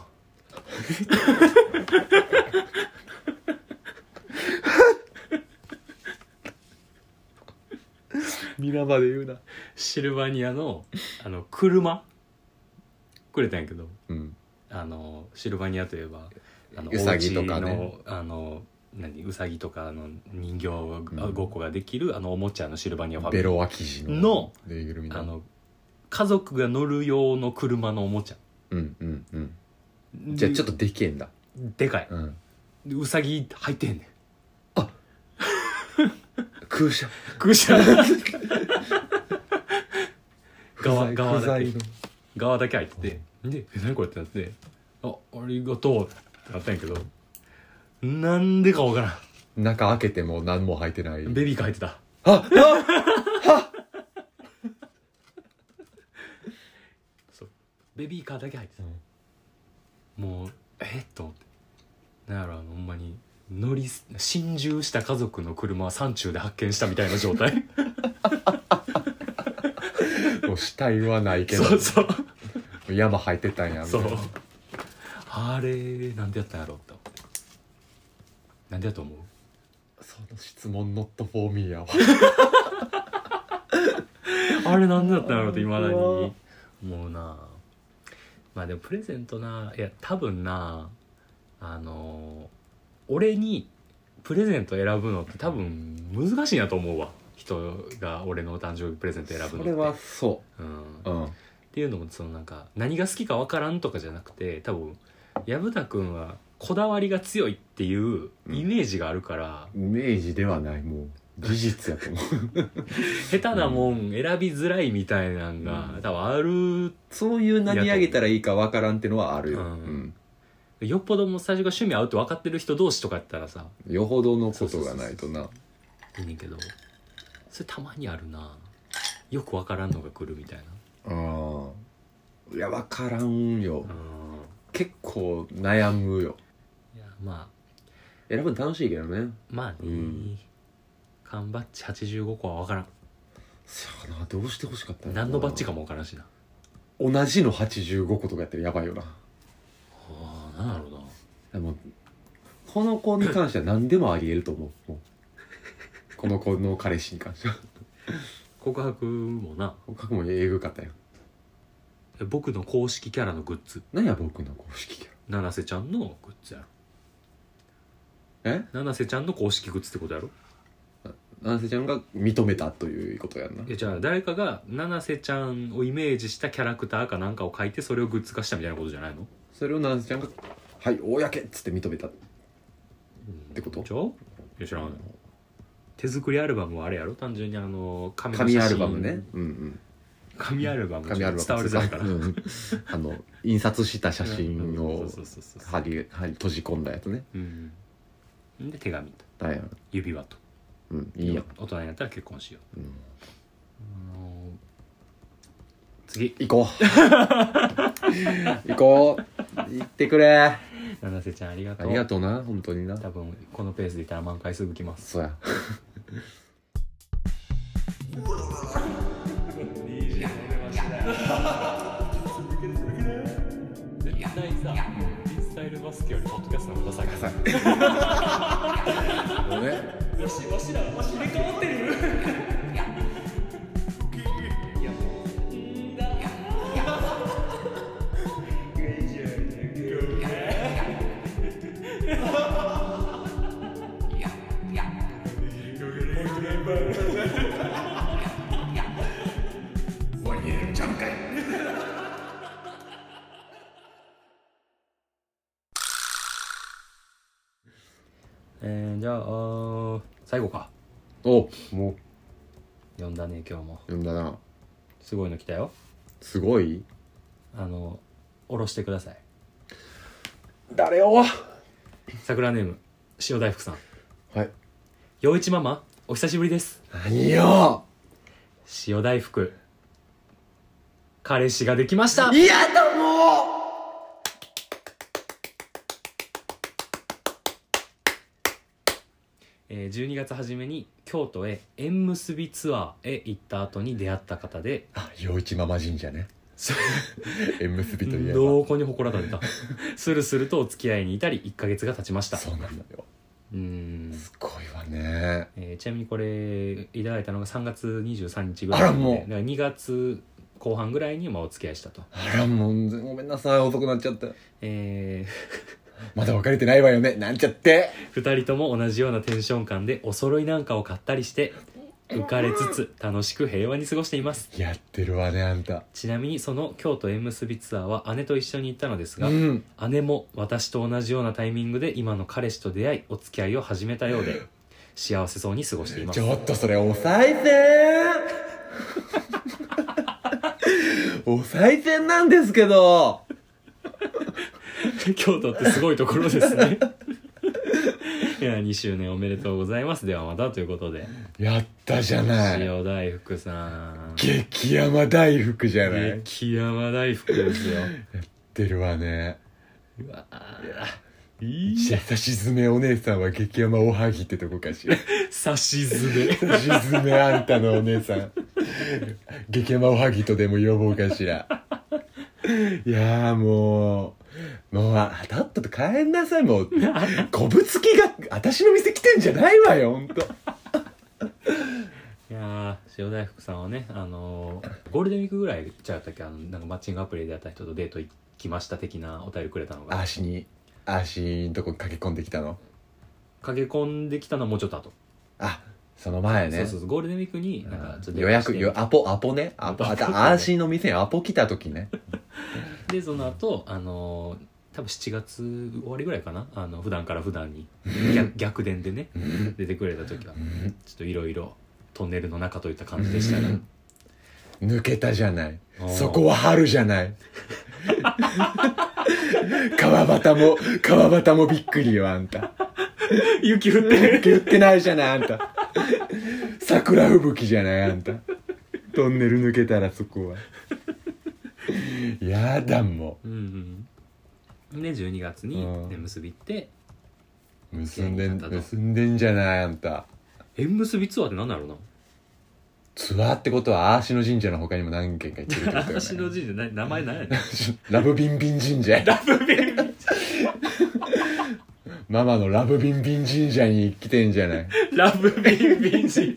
ミラバで言うな。シルバニアのあの車？くれたんやけど。うん。あのシルバニアといえばあのうさぎとかね。お家のあの何？うさぎとかの人形がうん。ごっこができるあのおもちゃのシルバニアファミリーベロア生地ののぬいぐるみの。あの家族が乗る用の車のおもちゃうんうんうん。じゃあちょっとでけえんだ。でかい。うん。でうさぎ入ってんねん。空車。空車。側側だけ。側だけ入ってて。で「え何これ?」ってなって「あありがとう」ってなったんやけど。なんでかわから中開けても何も入ってない。んベビーカー入ってた。ああそうベビーカーだけ入ってた、もうえっと思って。なんやろあのほんまに乗りす心中した家族の車は山中で発見したみたいな状態。もう死体はないけど。そうそう。山入ってたんやみたそいう。なあれなんでやったんやろって思って。なんでやと思う？その質問 not for me やわ。あれなんでだったんやろっていまだに。思うなまあでもプレゼントないや多分なあの俺にプレゼント選ぶのって多分難しいなと思うわ。人が俺の誕生日プレゼント選ぶのって。それはそう。ん、っううんていうのもそのなんか何が好きか分からんとかじゃなくて多分薮田君はこだわりが強いっていうイメージがあるから、イメージではないもう事実やと思う。下手なもん選びづらいみたいなんが、うん。多分ある。そういう何あげたらいいかわからんってのはあるよ、ううん。んよっぽどもう最初が趣味合うって分かってる人同士とかやったらさよほどのことがないとな。いいねんけど。それたまにあるな。よく分からんのが来るみたいな。ああいや分からんよ。うん。結構悩むよ。いやま選ぶの楽しいけどね。あまあね、うん缶バッジ85個は分からん。そやなどうしてほしかった何のバッジかも分からんしな。同じの85個とかやったらやばいよな。ああなんだろうな。でもこの子に関しては何でもありえると思う。もう。この子の彼氏に関しては。告白もな。過去もえぐかったよ。え僕の公式キャラのグッズ。何や僕の公式キャ七瀬ちゃんのグッズやろ。ラえ？七瀬ちゃんの公式グッズってことやろ七瀬ちゃんが認めたということやんな。いやじゃあ誰かが七瀬ちゃんをイメージしたキャラクターかなんかを書いてそれをグッズ化したみたいなことじゃないの？それを七瀬ちゃんが「はい公!」っつって認めた。ってこと？じゃあいや知らん手作りアルバムはあれやろ？単純にあの紙の紙写真アルバムね。うんうん。紙アルバム紙アルバム。伝わりづらいから。うんあの印刷した写真を閉じ込んだやつね。うん。で手紙と。だよ指輪とうんいいや大人になったら結婚しよう。うん。あの次。行こう。行こう。行ってくれ。あ七瀬ちゃんありがとう。りがとうな本当にな。多分このペースでいったら満回すぐ来ます。そうや。絶対さフリースタイルバスケよりポッドキャストの方がダサいもうねわしわしらわし入れ替わってる。えー、じゃあ最後か。お。もう読んだね今日も。読んだな。すごいの来たよ。すごい？あの下ろしてください。誰よ桜ネーム塩大福さん。はい。陽一ママお久しぶりです。何よ？塩大福彼氏ができました。嫌だもえー12月初めに京都へ縁結びツアーへ行った後に出会った方で。うあ陽一ママ神社ね。縁結びといえば。どこに祠立てた。スルスルとお付き合いに至り1ヶ月が経ちました。そうなんだよ。うーん、すごいわね。えーちなみにこれいただいたのが3月23日ぐらいあらもう。でだから2月後半ぐらいにまあお付き合いしたと。あらもうごめんなさい。遅くなっちゃったえまだ別れてないわよね。なんちゃって。ー、2人とも同じようなテンション感でお揃いなんかを買ったりして浮かれつつ楽しく平和に過ごしています。やってるわねあんた。ちなみにその京都縁結びツアーは姉と一緒に行ったのですが、うん。姉も私と同じようなタイミングで今の彼氏と出会いお付き合いを始めたようで幸せそうに過ごしています。ちょっとそれお賽銭お賽銭なんですけど 京都ってすごいところですね。いや2周年おめでとうございます。ではまたということで。やったじゃない。塩大福さん。激甘大福じゃない。やっ激山大福ですよ。てるわね。うわいいさしずめお姉さんは激甘おはぎってとこかしらさしずめさしずめあんたのお姉さん激甘おはぎとでも呼ぼうかしら いやーもうもうあとっとと帰んなさいもう。こぶつきが私の店来てんじゃないわよほんと。いやー塩大福さんはねあのーゴールデンウィークぐらいちゃうったっけあのなんかマッチングアプリでやった人とデート行きました的なお便りくれたのが。足に足んとこ駆け込んできたの？駆け込んできたのはもうちょっと後。あその前ね。そうそうそう。ゴールデンウィークになんかちょっと予約よアポアポね。アポあたアーシーの店にアポ来た時ね。でその後あのー多分7月終わりぐらいかな。あの普段から普段に。逆逆伝でね。出てくれた時は。ちょっといろいろトンネルの中といった感じでしたが。抜けたじゃない。そこは春じゃない。川端も川端もびっくりよあんた。雪降ってる。言ってないじゃないあんた桜吹雪じゃないあんた。トンネル抜けたらそこは。やだもう。んうん。で12月にうん。縁結びって。う結んでん結んでんじゃないあんた。縁結びツアーって何だろうな。ツアーってことはアーシの神社の他にも何軒か行ってるってことよね。足の神社な名前何やねん。ラブビンビン神社ラブビンビンママのラブビンビン神社に来てんじゃないラブビンビン神社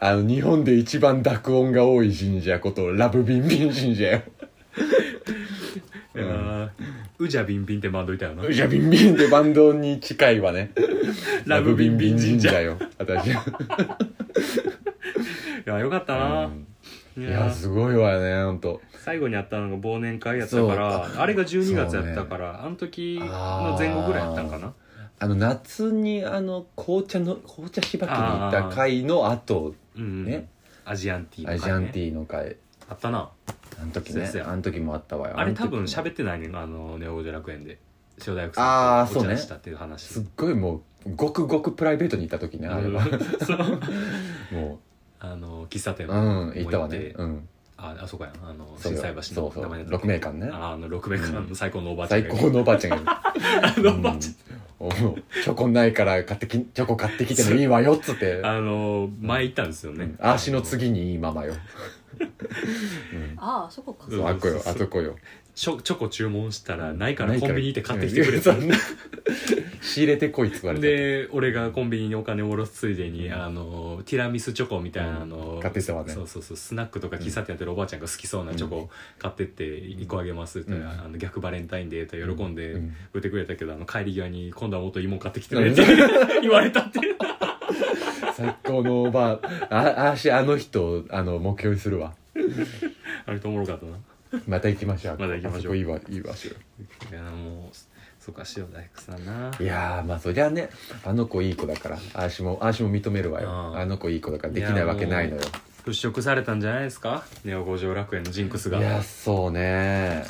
あの日本で一番濁音が多い神社ことラブビンビン神社よ。あーウジャビンビンってバンドいたよな。うじゃビンビンってバンドに近いわね。ラブビンビン神社。いよ私やよかったな、いいやすごいわねほんと。最後にあったのが忘年会やったからあれが12月やったから、あの時の前後ぐらいやったんかなあの夏にあの紅茶の紅茶しばきに行った回の後うんうん、ね。アジアンティーアのジアンティーの回。あったな。あの時ね。そうやそうやあの時もあったわよ。あれ多分っ喋ってないね。んあのネオ五条楽園で。塩大福さんあーそうね。茶したっていう話。すっごいもうごくごくプライベートに行った時ねあれは。そう。もあの喫茶店ううんも行ったわね。うんああそこやな。あの心斎橋のそうそう。名前だった六名館ね。ああの六名館の最高のおばあちゃん最が高のおばあちゃんがいる。あのおばあちゃん。おチョコないから買ってきチョコ買ってきてもいいわよっつって。あの前行ったんですよね。あーしの次にいいママよ。ああそこか。うんあっこよあそこよチョチョコ注文したらないからコンビニ行って買ってきててくれた。仕入れてこいっつ言われた。で俺がコンビニにお金を下ろすついでにあのティラミスチョコみたいなのを買ってきたわね。そうそうそうスナックとか喫茶店やってるおばあちゃんが好きそうなチョコを買ってって1個あげますって言ったら、あの逆バレンタインデーと喜んでうん。売ってくれたけどあの帰り際に今度はもっと芋買ってきてくれって 言われたって最高のおばあああしあの人あの目標にするわ。あれとおもろかったな また行きましょう。また行きましょう。あそこいいわいいわいやもうそうか塩大福さんな。いやーまあそりゃねあの子いい子だからあーしもあーしも認めるわよ。あー。あの子いい子だからできないわけないのよ。払拭されたんじゃないですか？ネオ五条楽園のジンクスが。いやそうね。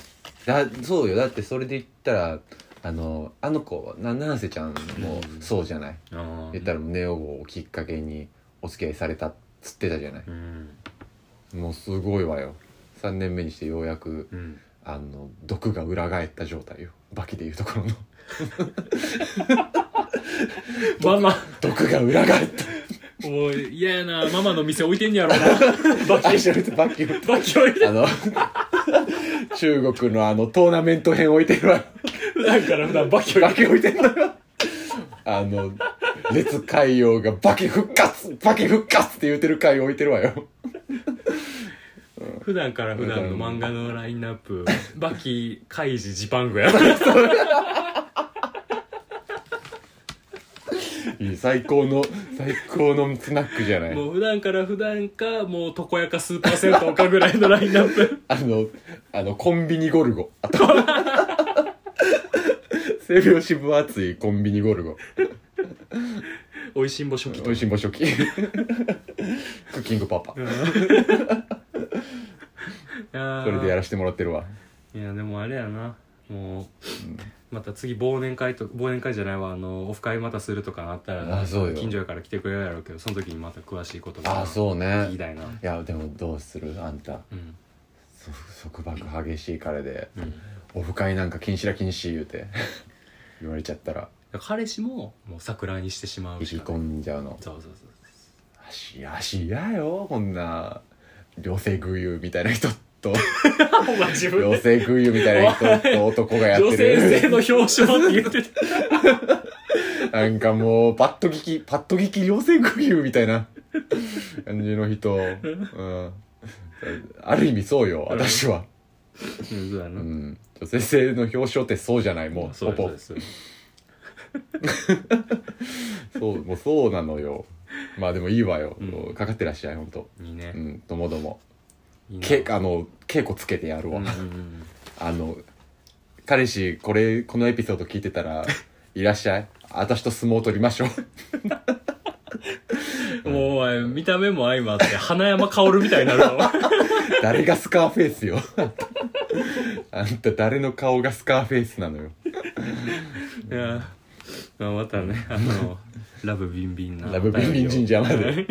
だそうよ。だってそれで言ったらあのあの子な七瀬ちゃんもそうじゃない、うん言ったらネオをきっかけにお付き合いされたっつってたじゃない？うん。もうすごいわよ3年目にしてようやくうん。あの毒が裏返った状態よバキでいうところの。ママ。毒が裏返った。もう嫌やな。ママの店置いてんやろな。バ バキバキバキ置いてあの中国のあのトーナメント編置いてるわ。よ普段から普段バキ置いバてキ置いてんのよ。あの列海洋がバキ復活バキ復活って言うてる回置いてるわよ普段から普段の漫画のラインナップバキカイジジパングや。いい最高の最高のスナックじゃない。もう普段から普段かもう床屋かスーパー銭湯かぐらいのラインナップ。あのあのコンビニゴルゴ。あと背拍子分厚いコンビニゴルゴ。おいしんぼ初期おいしんぼ初期。クッキングパパ。いやーそれでやらせてもらってるわ。いやでもあれやな。もうまた次忘年会と忘年会じゃないわ。あのオフ会またするとかなったらあそうよ。近所やから来てくれるやろうけどその時にまた詳しいことがあそうね。聞きたいな、いやでもどうする？あんた。うん。そ束縛激しい彼で。うん、オフ会なんか禁止だ禁止言うて。言われちゃったら。彼氏ももう桜にしてしまうしかない。込んじゃうの。そうそうそう。足足嫌よこんな両性偶有みたいな人と お前自両性偶有みたいな人と男がや女ってる。性性の表彰って言ってた。なんかもうパッと聞きパッと聞き両性偶有みたいな感じの人、うん、ある意味そうよ私は、うんそうやな、うん、女性性の表彰ってそうじゃないもうそうほぼ。ですそうです。そう もうそうなのよ まあでもいいわよ、うん。かかってらっしゃい本当いいね。う、んともども。いいな。けあの稽古つけてやるわ、うんうんうん あの彼氏これこのエピソード聞いてたら いらっしゃい。私と相撲取りましょう。もうお前見た目も相まって花山薫みたいになるわ。誰がスカーフェイスよ。あんた誰の顔がスカーフェイスなのよ。いやまあまたねあのラブビンビンなラブビンビン神社まで。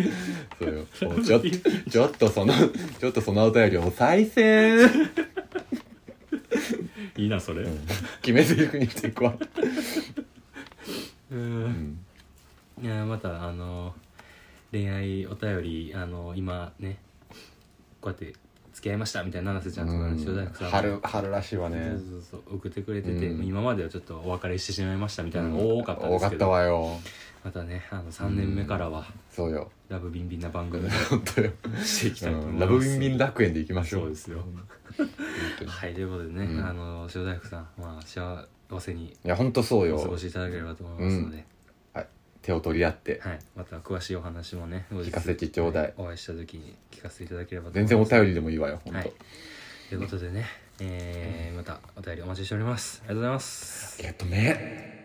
そうよ。もうちょちょっとそのちょっとそのお便りをもう再選いいなそれ。決め台詞にしていくわ、うん。うん、いやまたあの恋愛お便りあの今ねこうやって付き合いましたみたいな七瀬ちゃんとかね塩大福さん春春らしいわね。そうそうそう送ってくれてて、うん。今まではちょっとお別れしてしまいましたみたいなのが多かったんで多かったすけど、わよ。またねあの3年目からはそうよ。ラブビンビンな番組を 本当よ、していきたいと思います、うん、ラブビンビン楽園でいきましょうそうですよ。本当に。はいということでね、うん。あの塩大福さん、まあ、幸せにいや本当そうお過ごよしいただければと思いますので、手を取り合ってはい、また詳しいお話もね後日聞かせてちょうだい。お会いした時に聞かせていただければと全然お便りでもいいわよ本当、はい。ということでね、えーまたお便りお待ちしております。ありがとうございます。ありがとうね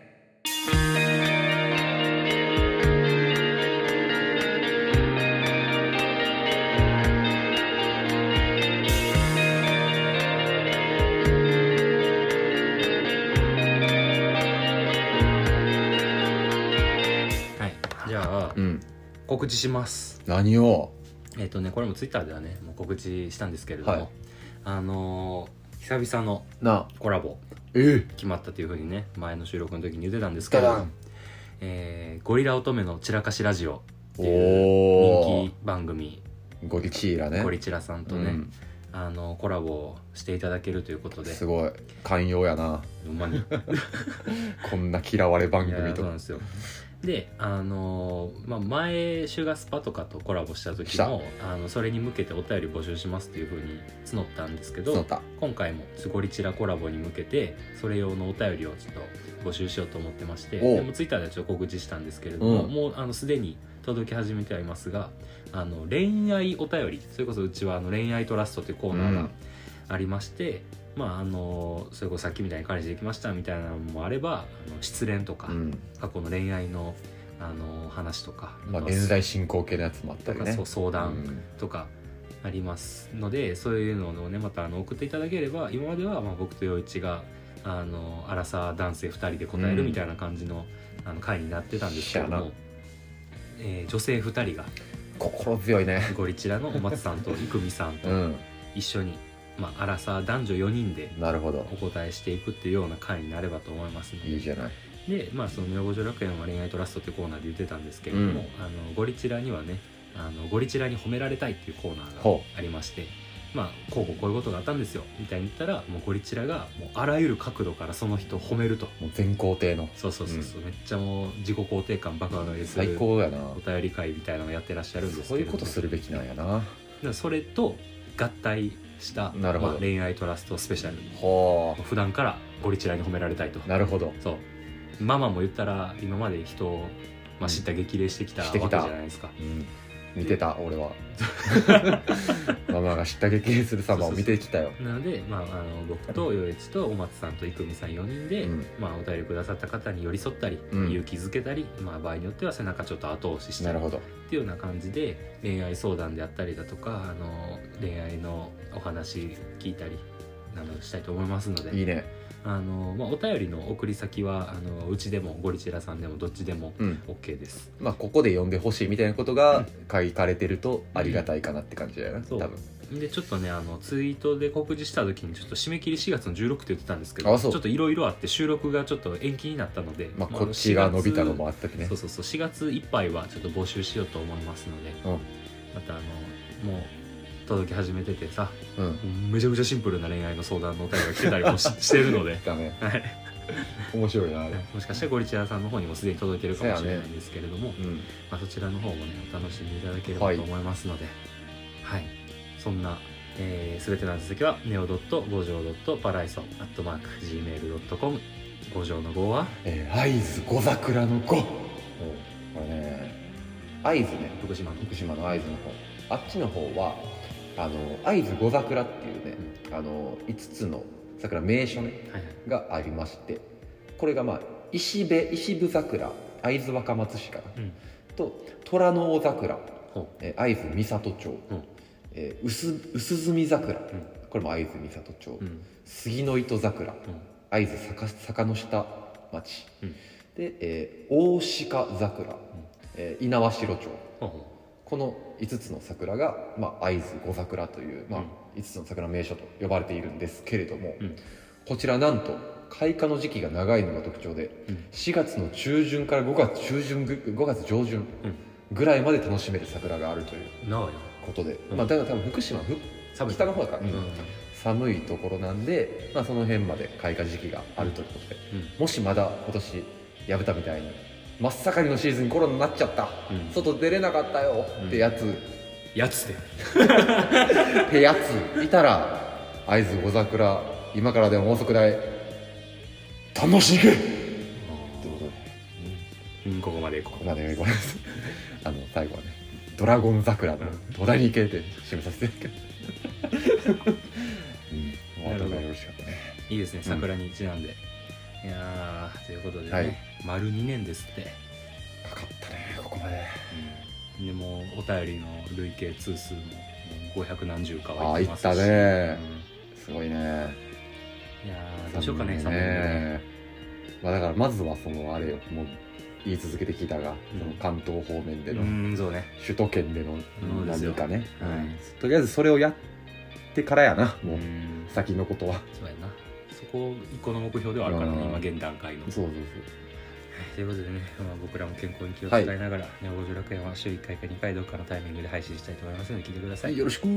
告知します。何を？えっ、とねこれもツイッターではねもう告知したんですけれども、はい。あのー久々のなコラボえ決まったというふうにね前の収録の時に言ってたんですけれども、えーゴリラ乙女の散らかしラジオ」っていうお人気番組ゴリチーラね。ゴリチラさんとね、うん。あのコラボをしていただけるということで。すごい。寛容やな。ほんまに。い こんな嫌われ番や組と。そうなんですよであのーまあ、前シュガースパとかとコラボした時もあのそれに向けてお便り募集しますっていうふうに募ったんですけど今回もゴリチラコラボに向けてそれ用のお便りをちょっと募集しようと思ってましてでもツイッターではちょっと告知したんですけれども、うん。もうあのすでに届き始めてはいますがあの恋愛お便りそれこそうちはあの恋愛トラストというコーナーがうん。ありまして、まああのそれこそさっきみたいに彼氏できましたみたいなのもあればあの失恋とか、うん。過去の恋愛のあの話とか、まあ現在進行形のやつもあったりね。そう相う談ん。とかありますので、そういうのをねまたあの送っていただければ今まではまあ僕と陽一があのアラサー男性2人で答えるみたいな感じの,、あの回になってたんですけども、えー女性2人が心強いね。ゴリチラのお松さんと 生美さんとうん。一緒に、まあ、アラサー男女4人でなるほど。お答えしていくっていうような回になればと思いますので。いいじゃない。でまあその「妙五条楽園は恋愛トラスト」ってコーナーで言ってたんですけれども、あのゴリチラにはねあのゴリチラに褒められたいっていうコーナーほがありましてまあこうこうこういうことがあったんですよみたいに言ったらもうゴリチラがもうあらゆる角度からその人を褒めると。もう全肯定の。そうそうそうそう、めっちゃもう自己肯定感爆上がりす最る高やな。お便り会みたいなのをやってらっしゃるんですそういうことするべきなんやな。それと合体したなるほど。まあ、恋愛トラストスペシャルほ普段からゴリチラに褒められたいと。うなるほど。そう。ママも言ったら今まで人を、まあ、知った激励してきた。わけじゃないですか、うん見てた俺は。ママが知った激励する様を見てきたよ。なので、まあ、あの僕と余一とお松さんと生美さん4人で、うん。まあ、お便りくださった方に寄り添ったり、うん。勇気づけたり、まあ、場合によっては背中ちょっと後押ししたりっなるほど。ていうような感じで恋愛相談であったりだとかあの恋愛のお話聞いたりなどしたいと思いますので。いいねあの、まあ、お便りの送り先はあのうちでもゴリチラさんでもどっちでもうん。OK です、まあここで読んでほしいみたいなことが書かれてるとありがたいかなって感じだよな、そう。多分。でちょっとねあのツイートで告示した時にちょっと締め切り4月の16って言ってたんですけどあそう。ちょっといろいろあって収録がちょっと延期になったので、まあまあこっちが伸びたの4もあったりね。月そうそうそう4月いっぱいはちょっと募集しようと思いますのでうん。またあのもう届き始めててさうん。めちゃくちゃシンプルな恋愛の相談のお便りが来てたりもし してるので、だねはい、面白いなあれ。もしかしたらゴリチラさんの方にもすでに届いてるかもしれないんですけれども、うん。まあ、そちらの方もねお楽しみいただければと思いますので、はい。そんな、えー、全ての宛先は neo.5 条 .paraiso.gmail.com 五条の5は？えー、会津小桜の5これね。会津ね。福島の。福島の会津の方。あっちの方はあの会津五桜っていうね、あの5つの桜名所ねはいはい。がありましてこれがまあ石部石部桜会津若松市かな、うん。と虎の尾桜、ほえー会津美里町、う。んえー薄薄墨桜、ん。これも会津美里町、ううん。杉の糸桜うん。会津坂坂の下町、うん。で、えー大鹿桜、えー猪苗代町この5つの桜が、まあ、会津五桜という、まあ5つの桜の名所と呼ばれているんですけれども、うん。こちらなんと開花の時期が長いのが特徴で、うん。4月の中旬から5月中旬ぐ5月上旬ぐらいまで楽しめる桜があるということで、うん。まあ、だから多分福島北の方だから、寒いところなんで、まあ、その辺まで開花時期があるということで、うん。もしまだ今年薮田みたいに真っ盛りのシーズンにコロナになっちゃった、うん。外出れなかったよ。ってやつ、やつで。ってやつ。いたら会津五桜今からでも遅くない。堪能しに行くことでうんここまで行こここまでごめんなさいあの最後はねドラゴン桜の土台に行けって締めさせて。うん。お後がよろしかったね。ういいですね桜にちなんで、いやーということでね、はい。丸2年ですって。かかったねここまで。うん。でもお便りの累計通数ももう500何十かあはあいったね。すごいね。うんいやーどうしようかね3寒いねまあだからまずはそのあれよもう言い続けてきたが、うん。その関東方面での、うんそうね。首都圏でのそうですよ。何かね、はい。うん。とりあえずそれをやってからやなもう、ん。先のことは。そうやなこう一個の目標ではあるから、ね、今現段階の。そうそうそうということでね、まあ、僕らも健康に気を使いながら、ねオ五十楽園は週1回か2回どっかのタイミングで配信したいと思いますので聞いてください。よろしく